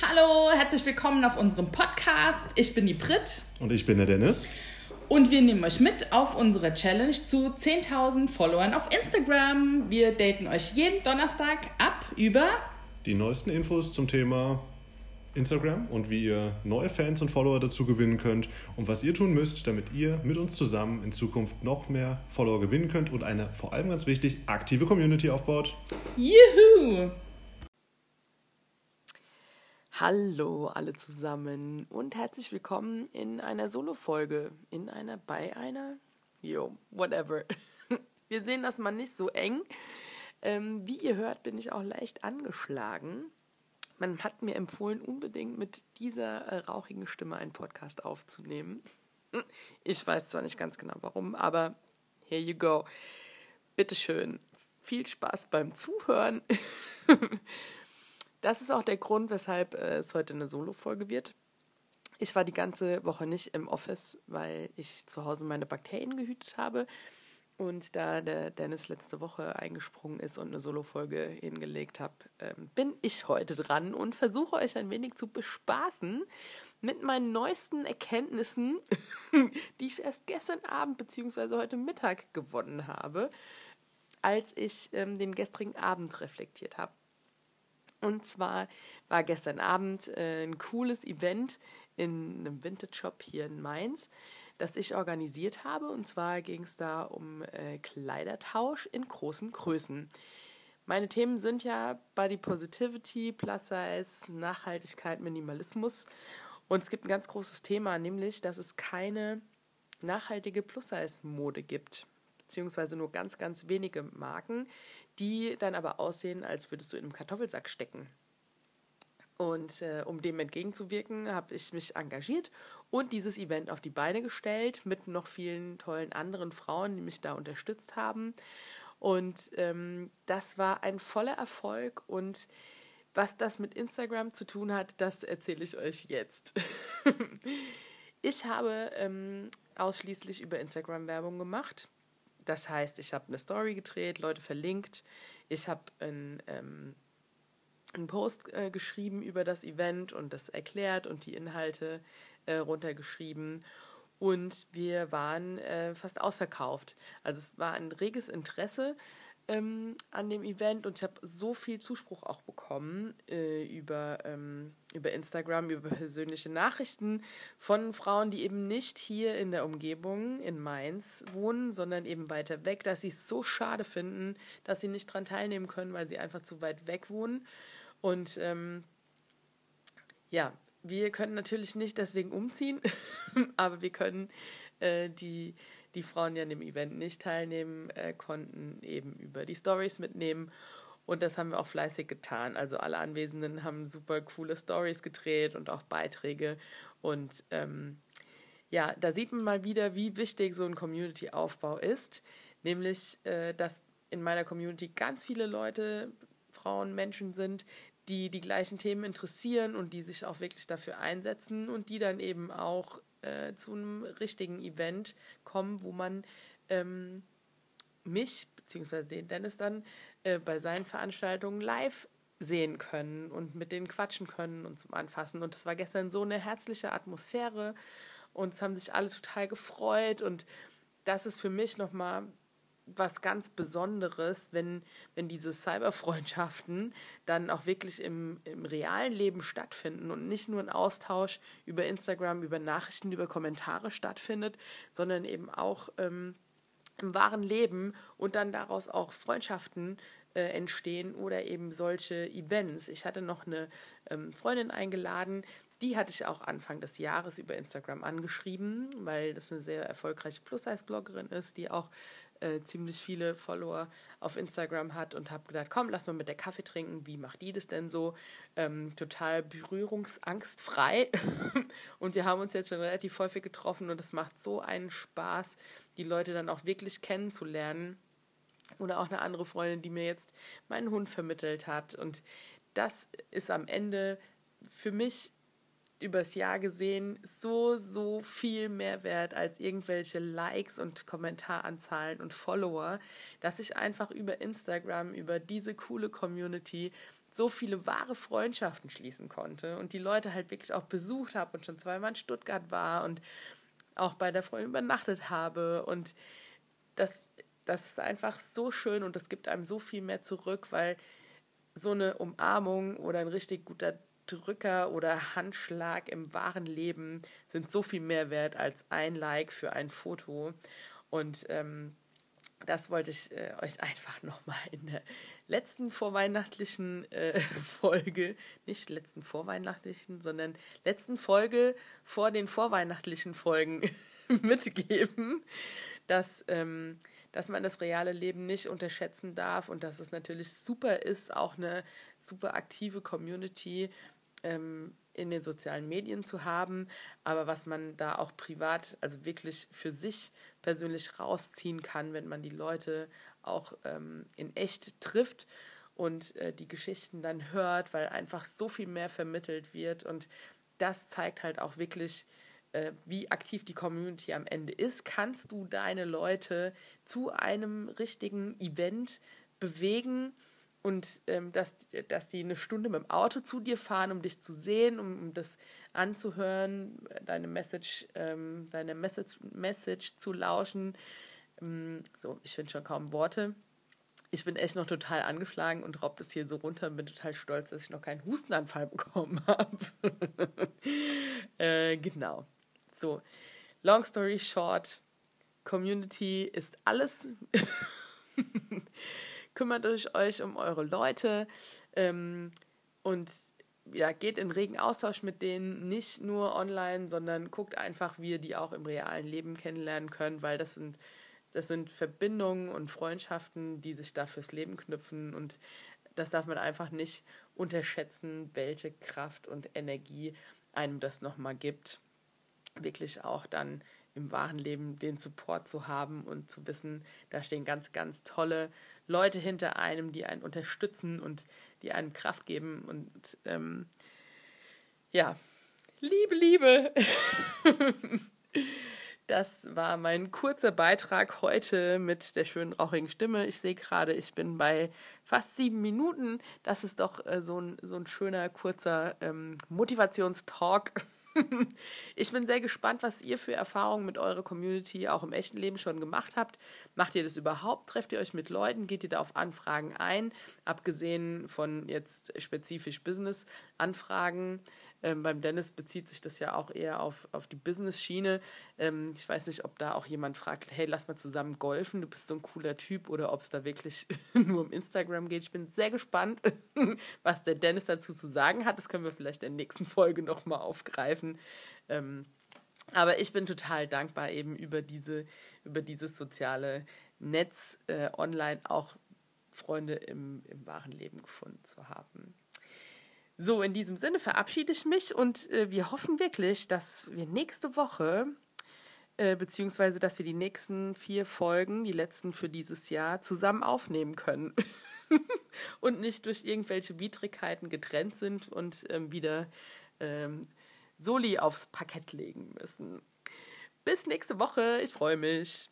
Hallo, herzlich willkommen auf unserem Podcast. Ich bin die Brit. Und ich bin der Dennis. Und wir nehmen euch mit auf unsere Challenge zu 10.000 Followern auf Instagram. Wir daten euch jeden Donnerstag ab über die neuesten Infos zum Thema Instagram und wie ihr neue Fans und Follower dazu gewinnen könnt und was ihr tun müsst, damit ihr mit uns zusammen in Zukunft noch mehr Follower gewinnen könnt und eine vor allem ganz wichtig aktive Community aufbaut. Juhu! Hallo alle zusammen und herzlich willkommen in einer Solo-Folge. In einer, bei einer? Jo, whatever. Wir sehen das mal nicht so eng. Ähm, wie ihr hört, bin ich auch leicht angeschlagen. Man hat mir empfohlen, unbedingt mit dieser äh, rauchigen Stimme einen Podcast aufzunehmen. Ich weiß zwar nicht ganz genau warum, aber here you go. Bitteschön. Viel Spaß beim Zuhören. Das ist auch der Grund, weshalb äh, es heute eine Solo-Folge wird. Ich war die ganze Woche nicht im Office, weil ich zu Hause meine Bakterien gehütet habe. Und da der Dennis letzte Woche eingesprungen ist und eine Solo-Folge hingelegt habe, ähm, bin ich heute dran und versuche euch ein wenig zu bespaßen mit meinen neuesten Erkenntnissen, die ich erst gestern Abend bzw. heute Mittag gewonnen habe, als ich ähm, den gestrigen Abend reflektiert habe. Und zwar war gestern Abend äh, ein cooles Event in einem Vintage-Shop hier in Mainz, das ich organisiert habe. Und zwar ging es da um äh, Kleidertausch in großen Größen. Meine Themen sind ja Body Positivity, Plus Size, Nachhaltigkeit, Minimalismus. Und es gibt ein ganz großes Thema, nämlich, dass es keine nachhaltige Plus-Size-Mode gibt, beziehungsweise nur ganz, ganz wenige Marken, die dann aber aussehen, als würdest du in einem Kartoffelsack stecken. Und äh, um dem entgegenzuwirken, habe ich mich engagiert und dieses Event auf die Beine gestellt mit noch vielen tollen anderen Frauen, die mich da unterstützt haben. Und ähm, das war ein voller Erfolg und was das mit Instagram zu tun hat, das erzähle ich euch jetzt. ich habe ähm, ausschließlich über Instagram Werbung gemacht das heißt, ich habe eine Story gedreht, Leute verlinkt, ich habe einen, ähm, einen Post äh, geschrieben über das Event und das erklärt und die Inhalte äh, runtergeschrieben. Und wir waren äh, fast ausverkauft. Also es war ein reges Interesse ähm, an dem Event und ich habe so viel Zuspruch auch bekommen äh, über, ähm, über Instagram, über persönliche Nachrichten von Frauen, die eben nicht hier in der Umgebung in Mainz wohnen, sondern eben weiter weg, dass sie es so schade finden, dass sie nicht daran teilnehmen können, weil sie einfach zu weit weg wohnen. Und ähm, ja, wir können natürlich nicht deswegen umziehen, aber wir können äh, die die Frauen, die an dem Event nicht teilnehmen äh, konnten, eben über die Stories mitnehmen. Und das haben wir auch fleißig getan. Also alle Anwesenden haben super coole Stories gedreht und auch Beiträge. Und ähm, ja, da sieht man mal wieder, wie wichtig so ein Community-Aufbau ist. Nämlich, äh, dass in meiner Community ganz viele Leute, Frauen, Menschen sind, die die gleichen Themen interessieren und die sich auch wirklich dafür einsetzen und die dann eben auch äh, zu einem richtigen Event kommen, wo man ähm, mich bzw. den Dennis dann äh, bei seinen Veranstaltungen live sehen können und mit denen quatschen können und zum Anfassen. Und es war gestern so eine herzliche Atmosphäre und es haben sich alle total gefreut und das ist für mich nochmal was ganz Besonderes, wenn, wenn diese Cyberfreundschaften dann auch wirklich im, im realen Leben stattfinden und nicht nur ein Austausch über Instagram, über Nachrichten, über Kommentare stattfindet, sondern eben auch ähm, im wahren Leben und dann daraus auch Freundschaften äh, entstehen oder eben solche Events. Ich hatte noch eine ähm, Freundin eingeladen, die hatte ich auch Anfang des Jahres über Instagram angeschrieben, weil das eine sehr erfolgreiche Plus-Size-Bloggerin ist, die auch äh, ziemlich viele Follower auf Instagram hat und habe gedacht, komm, lass mal mit der Kaffee trinken. Wie macht die das denn so? Ähm, total berührungsangstfrei. und wir haben uns jetzt schon relativ häufig getroffen und es macht so einen Spaß, die Leute dann auch wirklich kennenzulernen. Oder auch eine andere Freundin, die mir jetzt meinen Hund vermittelt hat. Und das ist am Ende für mich übers Jahr gesehen so, so viel mehr wert als irgendwelche Likes und Kommentaranzahlen und Follower, dass ich einfach über Instagram, über diese coole Community so viele wahre Freundschaften schließen konnte und die Leute halt wirklich auch besucht habe und schon zweimal in Stuttgart war und auch bei der Freundin übernachtet habe und das, das ist einfach so schön und das gibt einem so viel mehr zurück, weil so eine Umarmung oder ein richtig guter Drücker oder Handschlag im wahren Leben sind so viel mehr wert als ein Like für ein Foto. Und ähm, das wollte ich äh, euch einfach nochmal in der letzten vorweihnachtlichen äh, Folge, nicht letzten vorweihnachtlichen, sondern letzten Folge vor den vorweihnachtlichen Folgen mitgeben, dass, ähm, dass man das reale Leben nicht unterschätzen darf und dass es natürlich super ist, auch eine super aktive Community ähm, in den sozialen Medien zu haben, aber was man da auch privat, also wirklich für sich persönlich rausziehen kann, wenn man die Leute auch ähm, in echt trifft und äh, die Geschichten dann hört, weil einfach so viel mehr vermittelt wird. Und das zeigt halt auch wirklich, äh, wie aktiv die Community am Ende ist. Kannst du deine Leute zu einem richtigen Event bewegen? und ähm, dass, dass die eine Stunde mit dem Auto zu dir fahren, um dich zu sehen, um, um das anzuhören, deine Message, ähm, deine Message, Message zu lauschen. Ähm, so, ich finde schon kaum Worte. Ich bin echt noch total angeschlagen und robbt es hier so runter und bin total stolz, dass ich noch keinen Hustenanfall bekommen habe. äh, genau. So, long story short, Community ist alles. kümmert euch um eure Leute ähm, und ja, geht in regen Austausch mit denen, nicht nur online, sondern guckt einfach, wie ihr die auch im realen Leben kennenlernen könnt, weil das sind, das sind Verbindungen und Freundschaften, die sich da fürs Leben knüpfen und das darf man einfach nicht unterschätzen, welche Kraft und Energie einem das nochmal gibt. Wirklich auch dann im wahren Leben den Support zu haben und zu wissen, da stehen ganz, ganz tolle Leute hinter einem, die einen unterstützen und die einem Kraft geben. Und ähm, ja, Liebe, Liebe. Das war mein kurzer Beitrag heute mit der schönen rauchigen Stimme. Ich sehe gerade, ich bin bei fast sieben Minuten. Das ist doch äh, so, ein, so ein schöner, kurzer ähm, Motivationstalk. Ich bin sehr gespannt, was ihr für Erfahrungen mit eurer Community auch im echten Leben schon gemacht habt. Macht ihr das überhaupt? Trefft ihr euch mit Leuten? Geht ihr da auf Anfragen ein? Abgesehen von jetzt spezifisch Business-Anfragen. Ähm, beim Dennis bezieht sich das ja auch eher auf, auf die Business-Schiene. Ähm, ich weiß nicht, ob da auch jemand fragt, hey, lass mal zusammen golfen, du bist so ein cooler Typ oder ob es da wirklich nur um Instagram geht. Ich bin sehr gespannt, was der Dennis dazu zu sagen hat. Das können wir vielleicht in der nächsten Folge nochmal aufgreifen. Ähm, aber ich bin total dankbar eben über diese, über dieses soziale Netz äh, online auch Freunde im, im wahren Leben gefunden zu haben. So, in diesem Sinne verabschiede ich mich und äh, wir hoffen wirklich, dass wir nächste Woche, äh, beziehungsweise dass wir die nächsten vier Folgen, die letzten für dieses Jahr, zusammen aufnehmen können. und nicht durch irgendwelche Widrigkeiten getrennt sind und ähm, wieder ähm, Soli aufs Parkett legen müssen. Bis nächste Woche, ich freue mich.